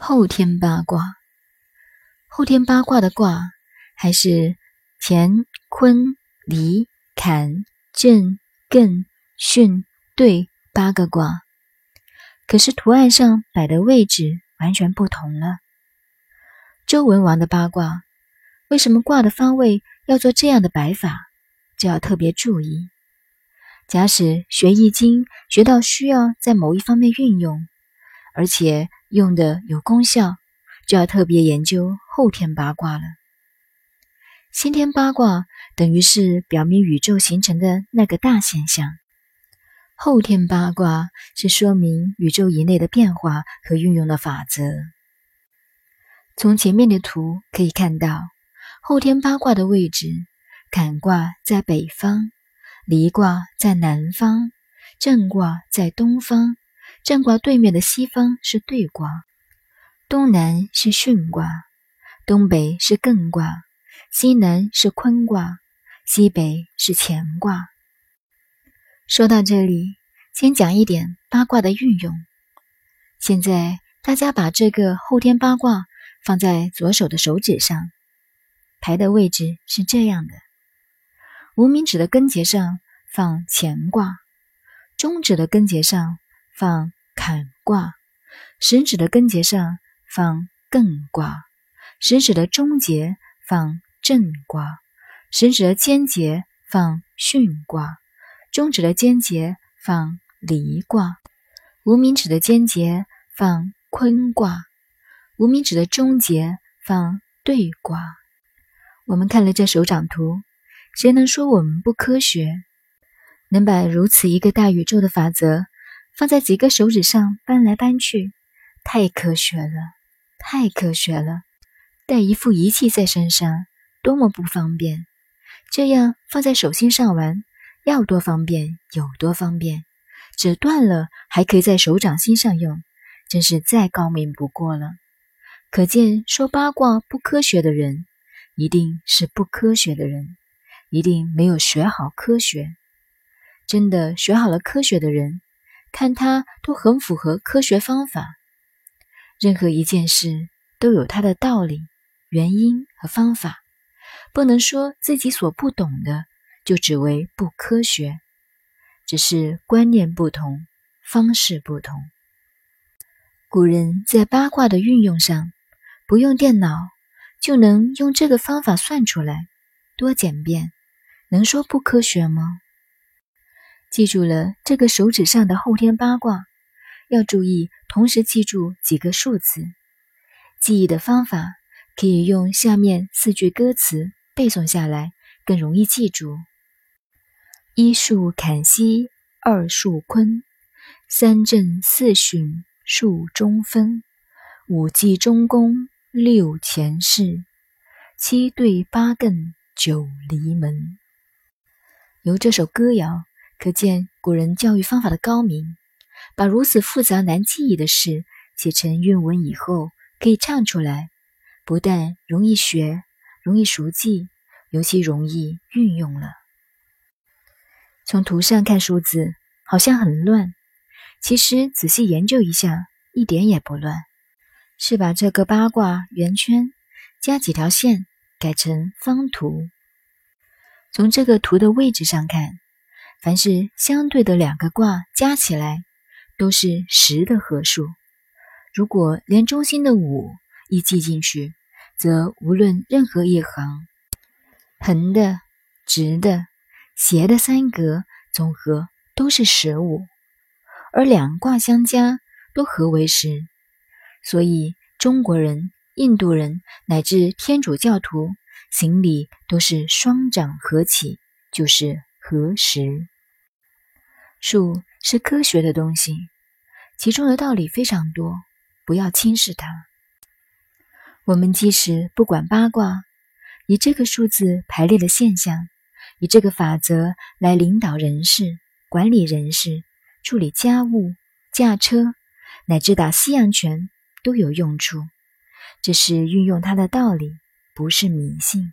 后天八卦，后天八卦的卦还是乾、坤、离、坎、震、艮、巽、兑八个卦，可是图案上摆的位置完全不同了。周文王的八卦，为什么卦的方位要做这样的摆法，就要特别注意。假使学易经学到需要在某一方面运用，而且。用的有功效，就要特别研究后天八卦了。先天八卦等于是表明宇宙形成的那个大现象，后天八卦是说明宇宙以内的变化和运用的法则。从前面的图可以看到，后天八卦的位置：坎卦在北方，离卦在南方，震卦在东方。震卦对面的西方是兑卦，东南是巽卦，东北是艮卦，西南是坤卦，西北是乾卦。说到这里，先讲一点八卦的运用。现在大家把这个后天八卦放在左手的手指上，排的位置是这样的：无名指的根节上放乾卦，中指的根节上放。坎卦，食指的根节上放艮卦，食指的中节放震卦，食指的尖节放巽卦，中指的尖节放离卦，无名指的尖节放坤卦，无名指的中节放兑卦。我们看了这手掌图，谁能说我们不科学？能把如此一个大宇宙的法则？放在几个手指上搬来搬去，太科学了，太科学了！带一副仪器在身上，多么不方便！这样放在手心上玩，要多方便有多方便。折断了还可以在手掌心上用，真是再高明不过了。可见说八卦不科学的人，一定是不科学的人，一定没有学好科学。真的学好了科学的人。看它都很符合科学方法，任何一件事都有它的道理、原因和方法，不能说自己所不懂的就只为不科学，只是观念不同，方式不同。古人在八卦的运用上，不用电脑就能用这个方法算出来，多简便，能说不科学吗？记住了这个手指上的后天八卦，要注意，同时记住几个数字。记忆的方法可以用下面四句歌词背诵下来，更容易记住：一数坎西，二数坤，三震四巽数中分，五记中宫，六乾巳，七兑八艮，九离门。由这首歌谣。可见古人教育方法的高明，把如此复杂难记忆的事写成韵文以后，可以唱出来，不但容易学、容易熟记，尤其容易运用了。从图上看数字好像很乱，其实仔细研究一下，一点也不乱，是把这个八卦圆圈加几条线改成方图。从这个图的位置上看。凡是相对的两个卦加起来都是十的合数。如果连中心的五一记进去，则无论任何一行横的、直的、斜的三格总和都是十五，而两卦相加都合为十。所以中国人、印度人乃至天主教徒行礼都是双掌合起，就是。合十？数是科学的东西，其中的道理非常多，不要轻视它。我们即使不管八卦，以这个数字排列的现象，以这个法则来领导人事、管理人事、处理家务、驾车，乃至打西洋拳，都有用处。这是运用它的道理，不是迷信。